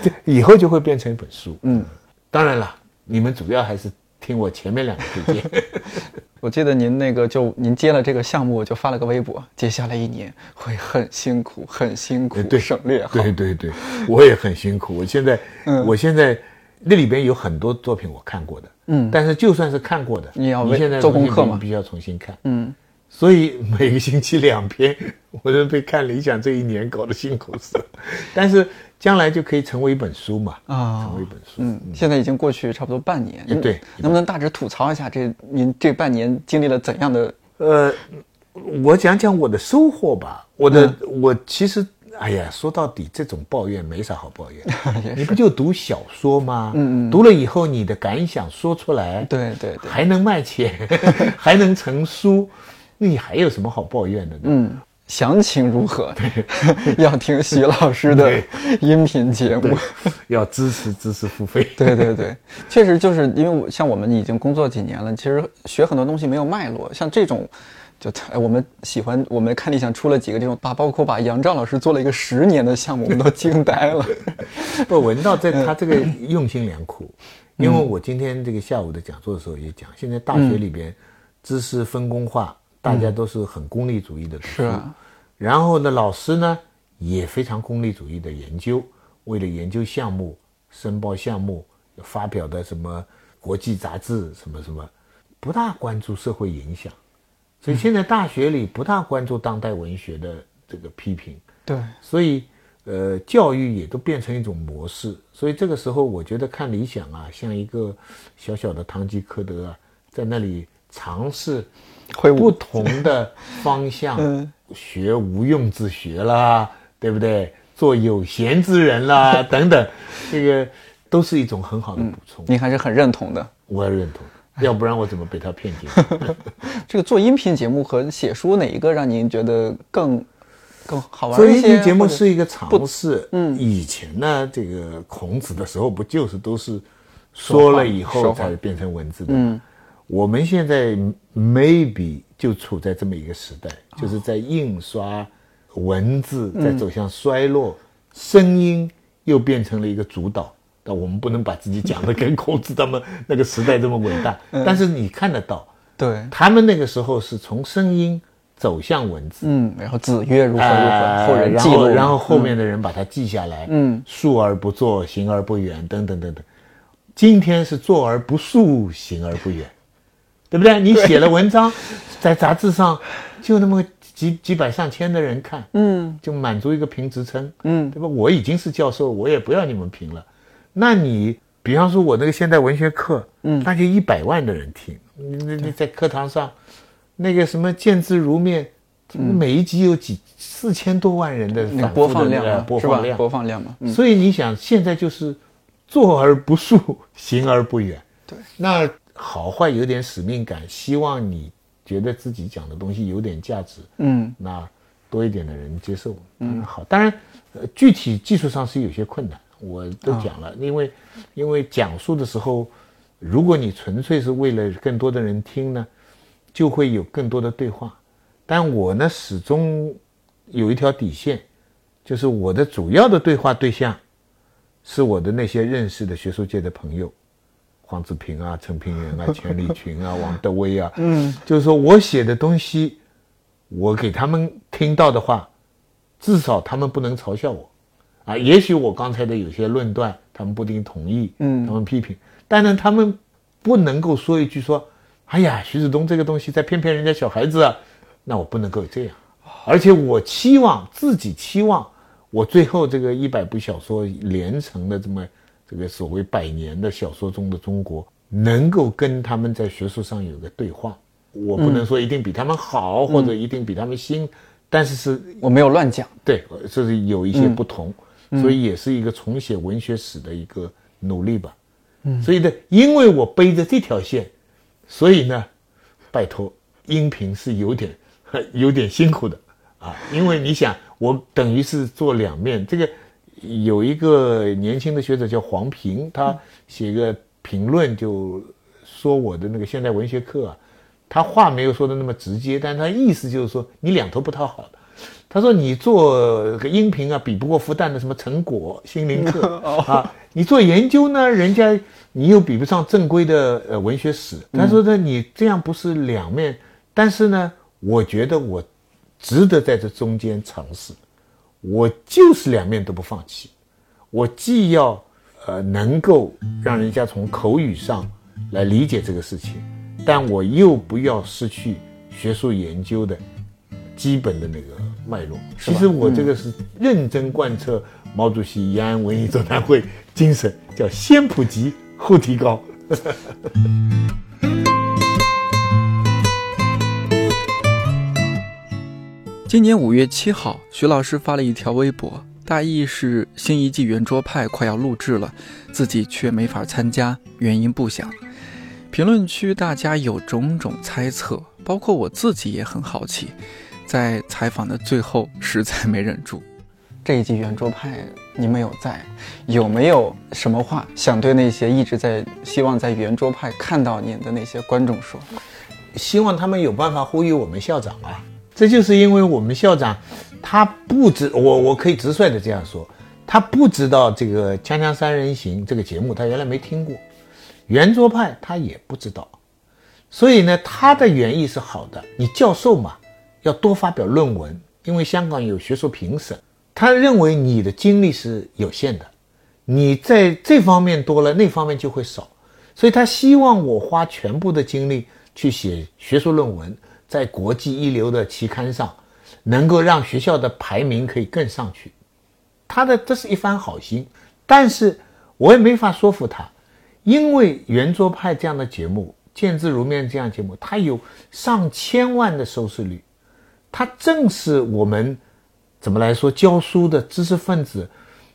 这 以后就会变成一本书。嗯，当然了，你们主要还是听我前面两个推荐。我记得您那个就您接了这个项目，就发了个微博，接下来一年会很辛苦，很辛苦。对，省略号。对对对，我也很辛苦。我现在，我现在那里边有很多作品我看过的，嗯，但是就算是看过的，你要现在做功课嘛？必须要重新看，嗯。所以每个星期两篇，我都被看理想这一年搞得辛苦死了。但是将来就可以成为一本书嘛？啊，成为一本书。嗯，现在已经过去差不多半年。对，能不能大致吐槽一下这您这半年经历了怎样的？呃，我讲讲我的收获吧。我的我其实，哎呀，说到底，这种抱怨没啥好抱怨。你不就读小说吗？嗯嗯。读了以后，你的感想说出来，对对对，还能卖钱，还能成书。那你还有什么好抱怨的呢？嗯，详情如何？要听徐老师的音频节目，要支持支持付费。对对对，确实就是因为我像我们已经工作几年了，其实学很多东西没有脉络。像这种，就我们喜欢，我们看理想出了几个这种，把包括把杨照老师做了一个十年的项目，我们都惊呆了。不，文道在 他这个用心良苦，因为我今天这个下午的讲座的时候也讲，现在大学里边。知识分工化，大家都是很功利主义的读书。是啊，然后呢，老师呢也非常功利主义的研究，为了研究项目、申报项目、发表的什么国际杂志什么什么，不大关注社会影响。所以现在大学里不大关注当代文学的这个批评。对，所以呃，教育也都变成一种模式。所以这个时候，我觉得看理想啊，像一个小小的堂吉诃德啊，在那里尝试会不同的方向，嗯学无用之学啦，对不对？做有闲之人啦，等等，这个都是一种很好的补充。您还是很认同的。我也认同，要不然我怎么被他骗进？这个做音频节目和写书哪一个让您觉得更更好玩做一些？音频节目是一个尝试。嗯，以前呢，这个孔子的时候不就是都是说了以后才变成文字的？嗯，我们现在 maybe 就处在这么一个时代，就是在印刷文字在走向衰落，声音又变成了一个主导。但我们不能把自己讲的跟孔子他们那个时代这么伟大，但是你看得到，对，他们那个时候是从声音走向文字。嗯，然后子曰如何如何，哎后人然记录然后后面的人把它记下来，嗯，述而不作，行而不远，等等等等。今天是坐而不述，行而不远，对不对？你写了文章，在杂志上就那么几几百上千的人看，嗯就满足一个评职称，嗯对吧？我已经是教授，我也不要你们评了。那你比方说我那个现代文学课，嗯，那就一百万的人听，你你你在课堂上，那个什么见字如面，每一集有几四千多万人的播放量播放量，播放量嘛，嗯，所以你想，现在就是坐而不述，行而不远。对，那好坏有点使命感，希望你觉得自己讲的东西有点价值，嗯。那多一点的人接受，嗯，好。当然，呃，具体技术上是有些困难，我都讲了，因为因为讲述的时候，如果你纯粹是为了更多的人听呢，就会有更多的对话。但我呢，始终有一条底线，就是我的主要的对话对象是我的那些认识的学术界的朋友，黄子平啊、陈平原啊、钱理群啊、王德威啊，嗯，就是说我写的东西，我给他们听到的话，至少他们不能嘲笑我，啊，也许我刚才的有些论断，他们不一定同意，嗯。他们批评，但呢，他们不能够说一句说，哎呀，徐子东这个东西在骗骗人家小孩子啊，那我不能够这样，而且我期望自己期望我最后这个一百部小说连成的这么这个所谓百年的小说中的中国，能够跟他们在学术上有个对话。我不能说一定比他们好，或者一定比他们新，但是是我没有乱讲，对，这是有一些不同，所以也是一个重写文学史的一个努力吧。嗯，所以呢，因为我背着这条线，所以呢，拜托，音频是有点有点辛苦的啊，因为你想，我等于是做两面。这个有一个年轻的学者叫黄平，他写个评论就说我的那个现代文学课啊，他话没有说的那么直接，但他意思就是说你两头不讨好的。他说你做个音频啊，比不过复旦的什么成果心灵课啊，你做研究呢，人家你又比不上正规的呃文学史。他说呢，你这样不是两面，但是呢，我觉得我值得在这中间尝试，我就是两面都不放弃，我既要呃能够让人家从口语上来理解这个事情，但我又不要失去学术研究的基本的那个脉络。其实我这个是认真贯彻毛主席延安文艺座谈会精神，叫先普及后提高。今年五月七号，徐老师发了一条微博，大意是新一季圆桌派快要录制了，自己却没法参加，原因不详。评论区大家有种种猜测，包括我自己也很好奇。在采访的最后，实在没忍住。这一季圆桌派你们有在，有没有什么话想对那些一直在希望在圆桌派看到您的那些观众说？希望他们有办法呼吁我们校长啊！这就是因为我们校长他不知我我可以直率的这样说，他不知道这个《锵锵三人行》这个节目，他原来没听过，圆桌派他也不知道。所以呢，他的原意是好的。你教授嘛，要多发表论文，因为香港有学术评审。他认为你的精力是有限的，你在这方面多了，那方面就会少，所以他希望我花全部的精力去写学术论文，在国际一流的期刊上，能够让学校的排名可以更上去。他的这是一番好心，但是我也没法说服他，因为圆桌派这样的节目，见字如面这样节目，它有上千万的收视率，它正是我们。怎么来说？教书的知识分子，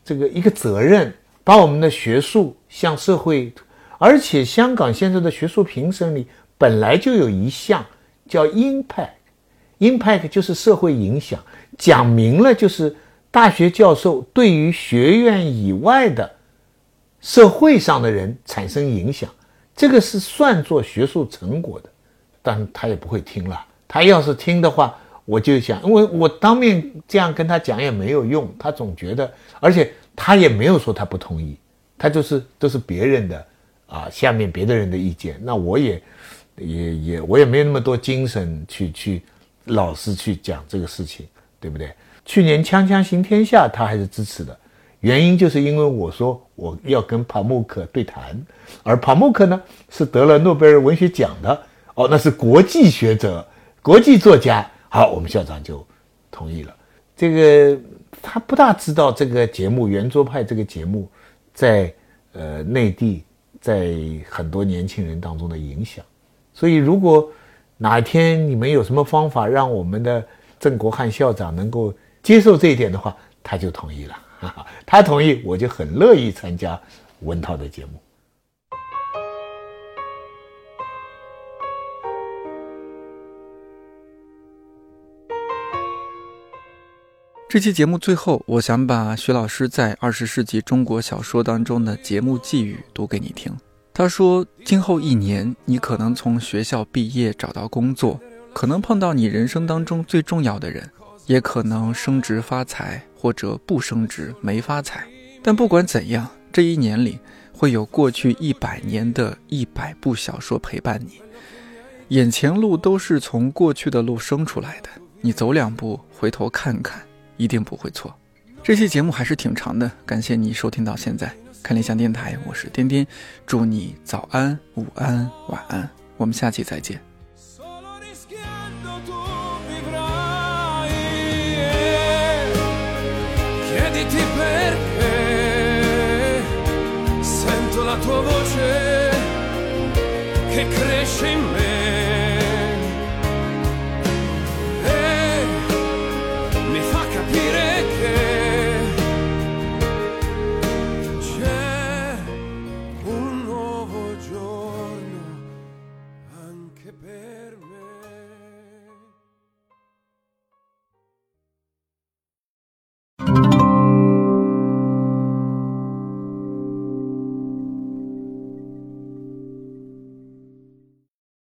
这个一个责任，把我们的学术向社会，而且香港现在的学术评审里本来就有一项叫 impact，impact 就是社会影响，讲明了就是大学教授对于学院以外的社会上的人产生影响，这个是算作学术成果的，但他也不会听了，他要是听的话。我就想，因为我当面这样跟他讲也没有用，他总觉得，而且他也没有说他不同意，他就是都是别人的，啊，下面别的人的意见，那我也，也也我也没有那么多精神去去老是去讲这个事情，对不对？去年《锵锵行天下》他还是支持的，原因就是因为我说我要跟帕慕克对谈，而帕慕克呢是得了诺贝尔文学奖的，哦，那是国际学者、国际作家。好，我们校长就同意了。这个他不大知道这个节目《圆桌派》这个节目在呃内地，在很多年轻人当中的影响。所以，如果哪一天你们有什么方法让我们的郑国汉校长能够接受这一点的话，他就同意了。他同意，我就很乐意参加文涛的节目。这期节目最后，我想把徐老师在二十世纪中国小说当中的节目寄语读给你听。他说：“今后一年，你可能从学校毕业找到工作，可能碰到你人生当中最重要的人，也可能升职发财，或者不升职没发财。但不管怎样，这一年里会有过去一百年的一百部小说陪伴你。眼前路都是从过去的路生出来的，你走两步，回头看看。”一定不会错。这期节目还是挺长的，感谢你收听到现在。看理想电台，我是颠颠，祝你早安、午安、晚安，我们下期再见。